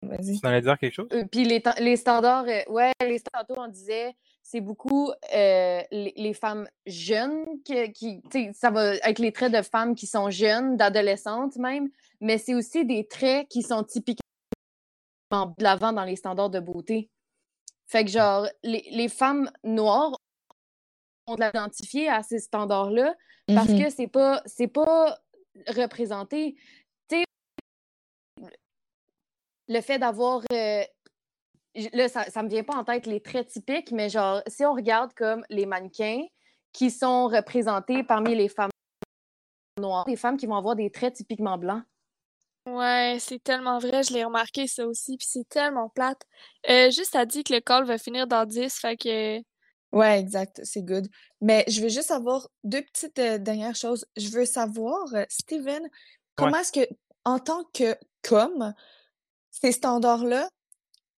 tu allais dire quelque chose? Euh, puis les, les standards, euh, ouais, les standards, on disait, c'est beaucoup euh, les, femmes jeunes qui, qui ça va avec les traits de femmes qui sont jeunes, d'adolescentes même, mais c'est aussi des traits qui sont typiquement de l'avant dans les standards de beauté. Fait que genre, les, les femmes noires ont l'identifier à ces standards-là parce mm-hmm. que c'est pas c'est pas représenté le fait d'avoir. Euh, là, ça, ça me vient pas en tête les traits typiques, mais genre, si on regarde comme les mannequins qui sont représentés parmi les femmes noires, des femmes qui vont avoir des traits typiquement blancs. Ouais, c'est tellement vrai, je l'ai remarqué ça aussi, puis c'est tellement plate. Euh, juste, à dit que le call va finir dans 10, fait que. Ouais, exact, c'est good. Mais je veux juste savoir deux petites euh, dernières choses. Je veux savoir, Steven, comment est-ce que, en tant que com, ces standards-là,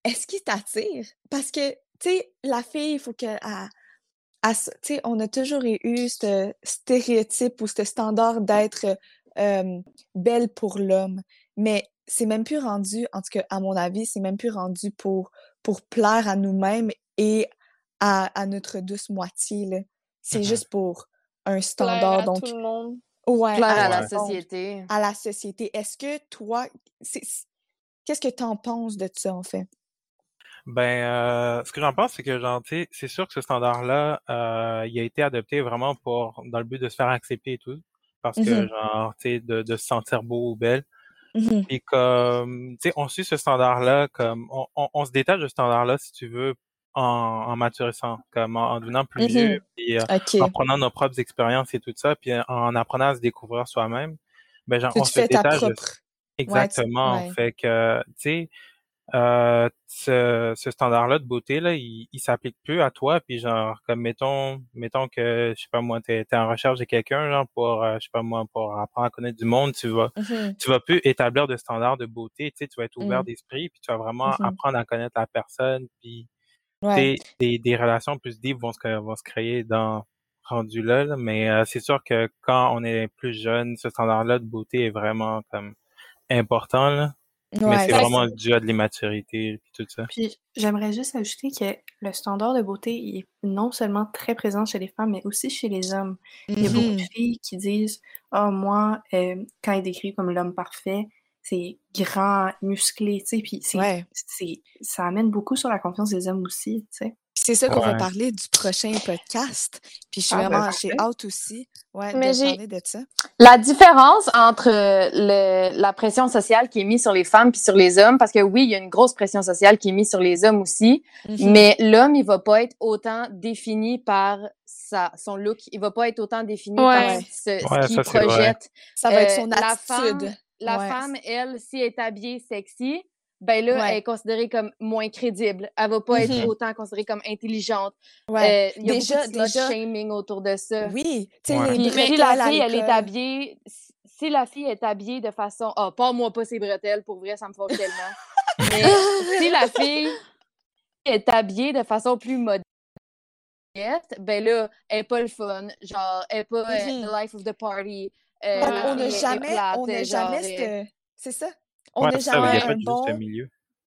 est-ce qu'ils t'attirent? Parce que, tu sais, la fille, il faut qu'elle... Tu sais, on a toujours eu ce stéréotype ou ce standard d'être belle pour l'homme. Mais c'est même plus rendu, en tout cas, à mon avis, c'est même plus rendu pour, pour plaire à nous-mêmes et à, notre douce moitié, là. C'est Mm-hmm. juste pour un Plaire standard, à donc... tout le monde. Ouais, Plaire à à la société. à la société. Est-ce que toi, c'est- c'est- qu'est-ce que t'en penses de ça, en fait? Ben, euh, ce que j'en pense, c'est que genre, tu sais, c'est sûr que ce standard-là, euh, il a été adopté vraiment pour dans le but de se faire accepter et tout, parce que Mhm. genre, tu sais, de, de se sentir beau ou belle. Mhm. Puis comme, tu sais, on suit ce standard-là, comme, on, on, on se détache de ce standard-là, si tu veux, en, en maturissant, comme en, en devenant plus vieux, Mhm. puis euh, OK. en prenant nos propres expériences et tout ça, puis en apprenant à se découvrir soi-même. Ben, genre, on se détache de. Ouais, Exactement. ouais. Fait que, tu sais, euh, ce, ce standard-là de beauté, là, il, il s'applique plus à toi. Puis genre, comme mettons, mettons que, je sais pas moi, t'es, t'es en recherche de quelqu'un, genre, pour, euh, je sais pas moi, pour apprendre à connaître du monde, tu vas, Mhm. tu vas plus établir de standard de beauté, tu sais, tu vas être ouvert Mm. d'esprit, puis tu vas vraiment Mhm. apprendre à connaître la personne, puis Ouais. sais, des, des relations plus deep vont se, vont se créer dans rendu là, là. mais euh, c'est sûr que quand on est plus jeune, ce standard-là de beauté est vraiment comme important, là. Mais Ouais, c'est c'est vraiment dû à de l'immaturité et tout ça. Puis j'aimerais juste ajouter que le standard de beauté il est non seulement très présent chez les femmes, mais aussi chez les hommes. Il y a beaucoup de Mhm. filles qui disent Ah, moi, euh, quand il est décrit comme l'homme parfait, c'est grand, musclé, tu sais, puis c'est, Ouais. c'est, ça amène beaucoup sur la confiance des hommes aussi, tu sais. Puis c'est ça qu'on va parler du prochain podcast. Puis je suis Ah, ben, vraiment, j'ai hâte aussi, ouais, Mais de j'ai- parler de ça. La différence entre le, la pression sociale qui est mise sur les femmes puis sur les hommes, parce que oui, il y a une grosse pression sociale qui est mise sur les hommes aussi, Mhm. mais l'homme, il va pas être autant défini par sa, son look, il va pas être autant défini Ouais. par ce, ce Ouais, qu'il projette. Ça va être Euh, son la femme, attitude. La Ouais. femme, elle, si elle est habillée sexy, ben là, Ouais. elle est considérée comme moins crédible. Elle va pas être autant considérée comme intelligente. Ouais. Euh, il y a Déjà- de déjà- shaming autour de ça. Oui, tu sais, Ouais. les Puis si la fille, elle est habillée, si la fille est habillée de façon, ah, pas moi pas ses bretelles, pour vrai, ça me fâche tellement. <laughs> Mais si la fille est habillée de façon plus modeste, ben là, elle est pas le fun, genre, elle est pas euh, Mhm. the life of the party. Euh, qu'on n'a jamais, plate, on n'a genre, jamais euh, ce... C'est ça? On Ouais, n'a c'est ça, il jamais a un bon... milieu.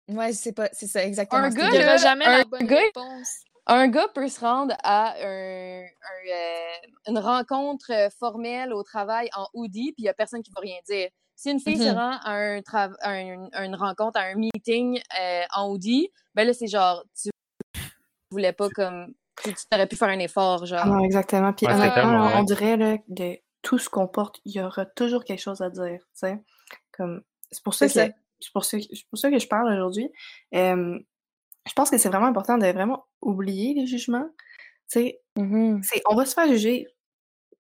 Ouais, c'est pas... C'est ça, exactement. Un gars, Il jamais un la bonne gars- réponse. un gars peut se rendre à un, un, euh, une rencontre euh, formelle au travail en hoodie, puis il n'y a personne qui va rien dire. Si une fille se Mhm. rend à, un à une rencontre, à un meeting euh, en hoodie, ben là, c'est genre, tu voulais pas comme. Tu aurais pu faire un effort, genre. Non, exactement. Puis Ouais, honnêtement, on dirait là, de tout ce qu'on porte, il y aura toujours quelque chose à dire, tu sais? Comme, c'est pour ça que c'est pour ça, pour ça que je parle aujourd'hui. Euh, je pense que c'est vraiment important de vraiment oublier les jugements. Tu sais, Mhm. c'est, on va se faire juger,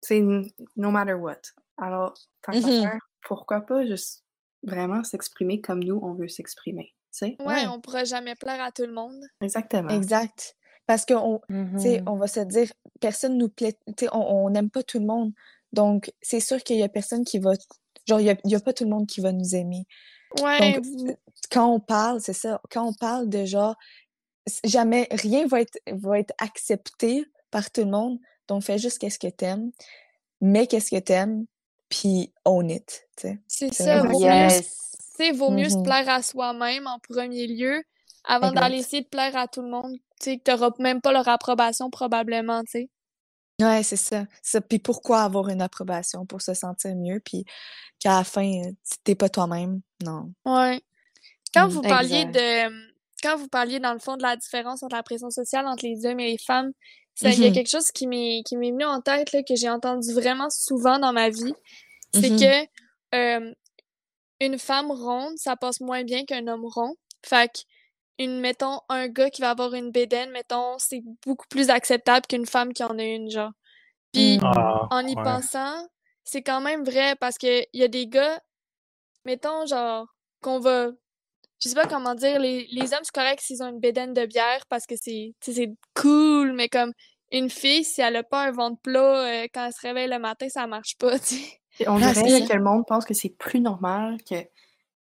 c'est no matter what. Alors, tant Mhm. faire, pourquoi pas juste vraiment s'exprimer comme nous, on veut s'exprimer, tu sais? Ouais, on pourra jamais plaire à tout le monde. Exactement. Exact. Parce qu'on, Mhm. on va se dire, personne nous plaît, on n'aime pas tout le monde. Donc, c'est sûr qu'il y a personne qui va, genre, il y a, pas tout le monde qui va nous aimer. Ouais, Donc, quand on parle, c'est ça, quand on parle de genre, jamais, rien va être, va être accepté par tout le monde. Donc, fais juste qu'est-ce que t'aimes, mais qu'est-ce que t'aimes, puis own it, tu sais. c'est ça. Vaut mieux, vaut mieux se Mhm. plaire à soi-même en premier lieu avant d'aller essayer de plaire à tout le monde. Tu sais, que t'auras même pas leur approbation probablement, tu sais. Ouais, c'est ça. ça. Puis pourquoi avoir une approbation? Pour se sentir mieux, puis qu'à la fin, euh, t'es pas toi-même. Non. Ouais. Quand Mm, vous parliez exact. de quand vous parliez dans le fond de la différence entre la pression sociale entre les hommes et les femmes, il y a Mhm. quelque chose qui m'est qui m'est venu en tête là, que j'ai entendu vraiment souvent dans ma vie, c'est Mhm. que euh, une femme ronde, ça passe moins bien qu'un homme rond. Fait que une mettons un gars qui va avoir une bédaine, mettons, c'est beaucoup plus acceptable qu'une femme qui en a une genre. Puis Mm. Ah, en y ouais. pensant, c'est quand même vrai parce que il y a des gars, mettons, genre, qu'on va. Je sais pas comment dire, les, les hommes, c'est correct s'ils ont une bédaine de bière parce que c'est cool, mais comme une fille, si elle a pas un ventre plat euh, quand elle se réveille le matin, ça marche pas, <laughs> tu on dirait que le monde pense que c'est plus normal que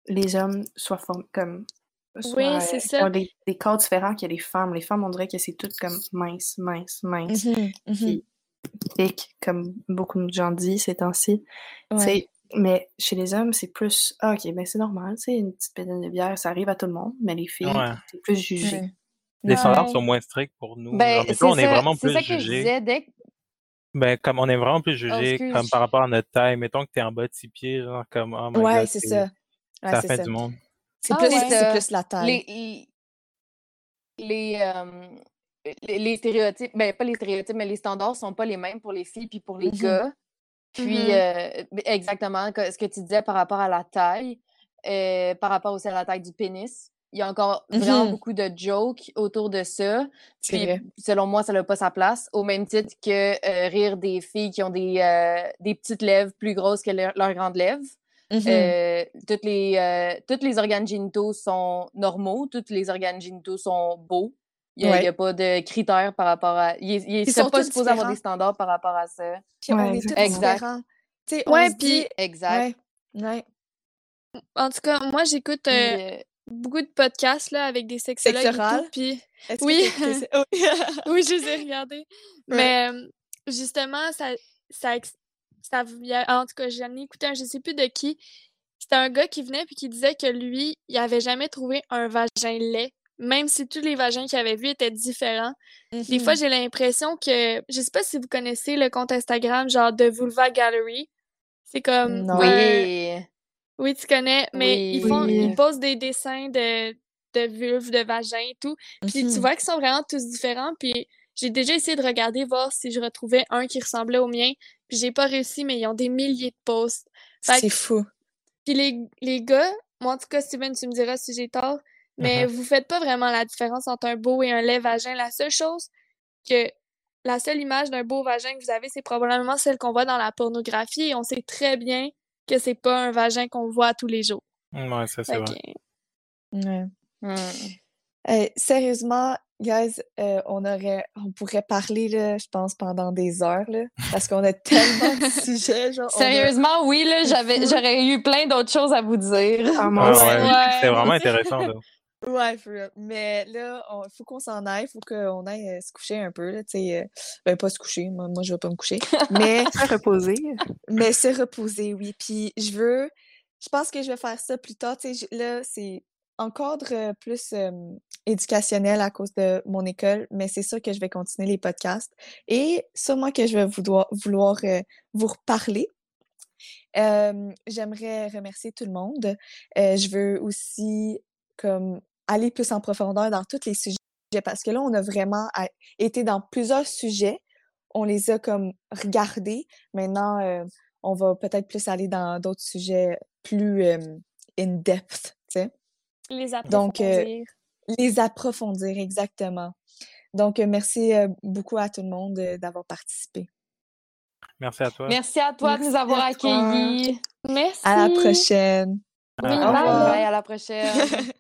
les hommes soient comme Oui, euh, c'est qui ça. ont des, des corps différents que les femmes. Les femmes, on dirait que c'est tout comme mince, mince, mince. Puis thick, comme beaucoup de gens disent ces temps-ci. Ouais. Mais chez les hommes, c'est plus Ah, ok, ben c'est normal, tu sais, une petite pédale de bière, ça arrive à tout le monde, mais les filles, Ouais. c'est plus jugé. Les standards Ouais. sont moins stricts pour nous. Ben, c'est on est ça, vraiment plus ça que je jugé. disais. Dès que... Ben, comme on est vraiment plus Oh, jugé, comme par rapport à notre taille. Mettons que t'es en bas de six pieds, genre, comme, oh my Ouais, god, c'est c'est ça. c'est Ouais, la c'est fin ça. du monde. C'est Ah plus, ouais. c'est plus la taille. les les euh, les, les stéréotypes ben pas les stéréotypes mais les standards sont pas les mêmes pour les filles puis pour les Mhm. gars puis euh, b- exactement ce que tu disais par rapport à la taille euh, par rapport aussi à la taille du pénis il y a encore vraiment Mhm. beaucoup de jokes autour de ça puis vrai. selon moi ça n'a pas sa place au même titre que euh, rire des filles qui ont des euh, des petites lèvres plus grosses que leur- leurs grandes lèvres Euh, toutes les, euh, tous les organes génitaux sont normaux, tous les organes génitaux sont beaux. Il n'y a, Ouais. pas de critères par rapport à. Il, il, Ils sont pas supposé avoir des standards par rapport à ça. Puis on Ouais, est tous exact. différents. Tu sais, on Ouais, puis- dit... Exact. Ouais, ouais. En tout cas, moi, j'écoute Puis, euh, beaucoup de podcasts là, avec des sexologues tout, puis Est-ce Oui. <laughs> Oui. <laughs> je les ai regardés. Mais justement, ça, ça, ça, il y a- en tout cas, j'en ai écouté un, je sais plus de qui. C'était un gars qui venait puis qui disait que lui, il avait jamais trouvé un vagin laid, même si tous les vagins qu'il avait vus étaient différents. Des Mhm. fois, j'ai l'impression que, je sais pas si vous connaissez le compte Instagram, genre de Vulva Gallery. C'est comme Non. oui. oui, tu connais, mais ils font, Oui. ils posent des dessins de, de vulves, de vagins et tout. Puis tu Mhm. vois qu'ils sont vraiment tous différents. Puis j'ai déjà essayé de regarder, voir si je retrouvais un qui ressemblait au mien. Puis j'ai pas réussi, mais ils ont des milliers de posts. C'est que- fou. Puis les, les gars, moi en tout cas, Steven, tu me diras si j'ai tort, mais vous faites pas vraiment la différence entre un beau et un laid vagin. La seule chose que la seule image d'un beau vagin que vous avez, c'est probablement celle qu'on voit dans la pornographie et on sait très bien que c'est pas un vagin qu'on voit tous les jours. Ouais, ça, c'est vrai. Ouais. Hmm. Hey, sérieusement, guys, euh, on aurait, on pourrait parler, là, je pense, pendant des heures, là, parce qu'on a tellement de <laughs> sujets, genre, a- Sérieusement, oui, là, j'avais, j'aurais eu plein d'autres choses à vous dire. Ah, ouais, Ouais. C'était vraiment intéressant, là. <laughs> Ouais, for real. Mais là, il faut qu'on s'en aille, il faut qu'on aille euh, se coucher un peu, là, tu sais, euh, ben, pas se coucher, moi, moi je vais pas me coucher, mais, <laughs> Se reposer. mais se reposer, oui, puis je veux, je pense que je vais faire ça plus tard, tu sais, je- là, c'est en cadre euh, plus euh, éducationnel à cause de mon école, mais c'est sûr que je vais continuer les podcasts, et sûrement que je vais vouloir, vouloir euh, vous reparler. Euh, j'aimerais remercier tout le monde. Euh, je veux aussi comme aller plus en profondeur dans tous les sujets parce que là, on a vraiment été dans plusieurs sujets. On les a comme regardés. Maintenant, euh, on va peut-être plus aller dans d'autres sujets plus in-depth, tu sais. Les Donc, euh, approfondir. Les approfondir, exactement. Donc, euh, merci euh, beaucoup à tout le monde euh, d'avoir participé. Merci à toi. Merci à toi de nous avoir accueillis. Merci. À la prochaine. Oui, Au bye. revoir. Bye, à la prochaine. <laughs>